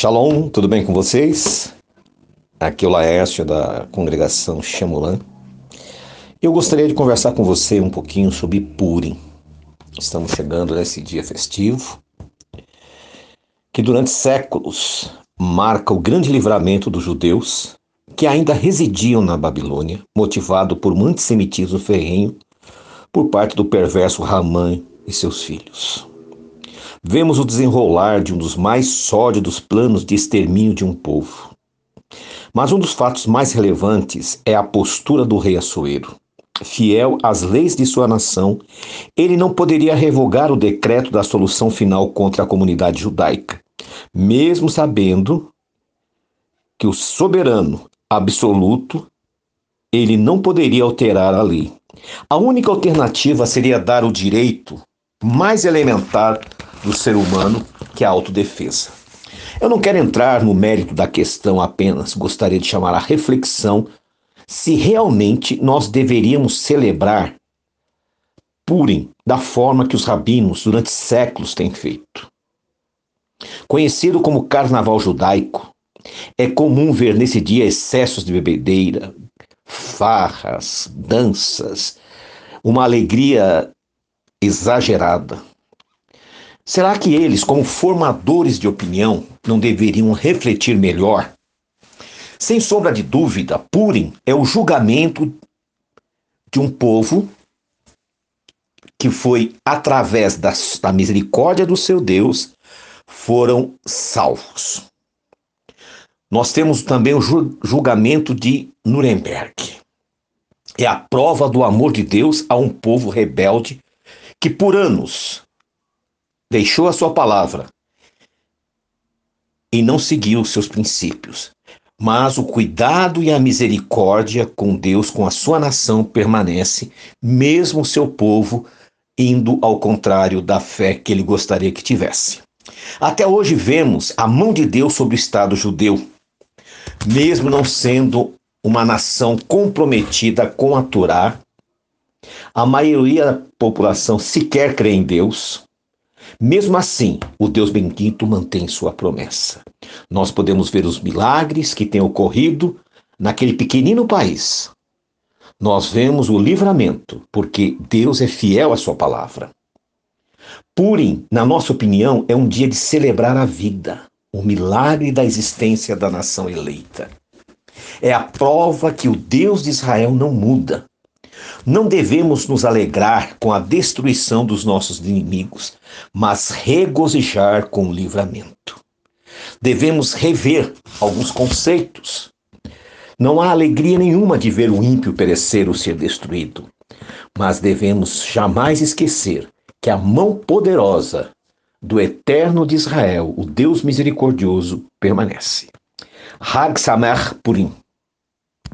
Shalom, tudo bem com vocês? Aqui é o Laércio da congregação Chamulan. Eu gostaria de conversar com você um pouquinho sobre Purim. Estamos chegando nesse dia festivo que durante séculos marca o grande livramento dos judeus que ainda residiam na Babilônia, motivado por um antissemitismo ferrenho por parte do perverso Ramã e seus filhos. Vemos o desenrolar de um dos mais sórdidos planos de extermínio de um povo. Mas um dos fatos mais relevantes é a postura do rei Assuero. Fiel às leis de sua nação, ele não poderia revogar o decreto da solução final contra a comunidade judaica, mesmo sabendo que o soberano absoluto ele não poderia alterar a lei. A única alternativa seria dar o direito mais elementar do ser humano, que é a autodefesa. Eu não quero entrar no mérito da questão apenas, gostaria de chamar a reflexão se realmente nós deveríamos celebrar Purim da forma que os rabinos durante séculos têm feito. Conhecido como Carnaval Judaico, é comum ver nesse dia excessos de bebedeira, farras, danças, uma alegria exagerada. Será que eles, como formadores de opinião, não deveriam refletir melhor? Sem sombra de dúvida, Purim é o julgamento de um povo que foi, através da, da misericórdia do seu Deus, foram salvos. Nós temos também o julgamento de Nuremberg. É a prova do amor de Deus a um povo rebelde que por anos deixou a sua palavra e não seguiu os seus princípios. Mas o cuidado e a misericórdia com Deus, com a sua nação, permanece, mesmo o seu povo indo ao contrário da fé que ele gostaria que tivesse. Até hoje vemos a mão de Deus sobre o Estado judeu, mesmo não sendo uma nação comprometida com a Torá, a maioria da população sequer crê em Deus. Mesmo assim, o Deus bendito mantém sua promessa. Nós podemos ver os milagres que têm ocorrido naquele pequenino país. Nós vemos o livramento, porque Deus é fiel à sua palavra. Purim, na nossa opinião, é um dia de celebrar a vida, o milagre da existência da nação eleita. É a prova que o Deus de Israel não muda. Não devemos nos alegrar com a destruição dos nossos inimigos, mas regozijar com o livramento. Devemos rever alguns conceitos. Não há alegria nenhuma de ver o ímpio perecer ou ser destruído, mas devemos jamais esquecer que a mão poderosa do Eterno de Israel, o Deus misericordioso, permanece. Hag Samer Purim.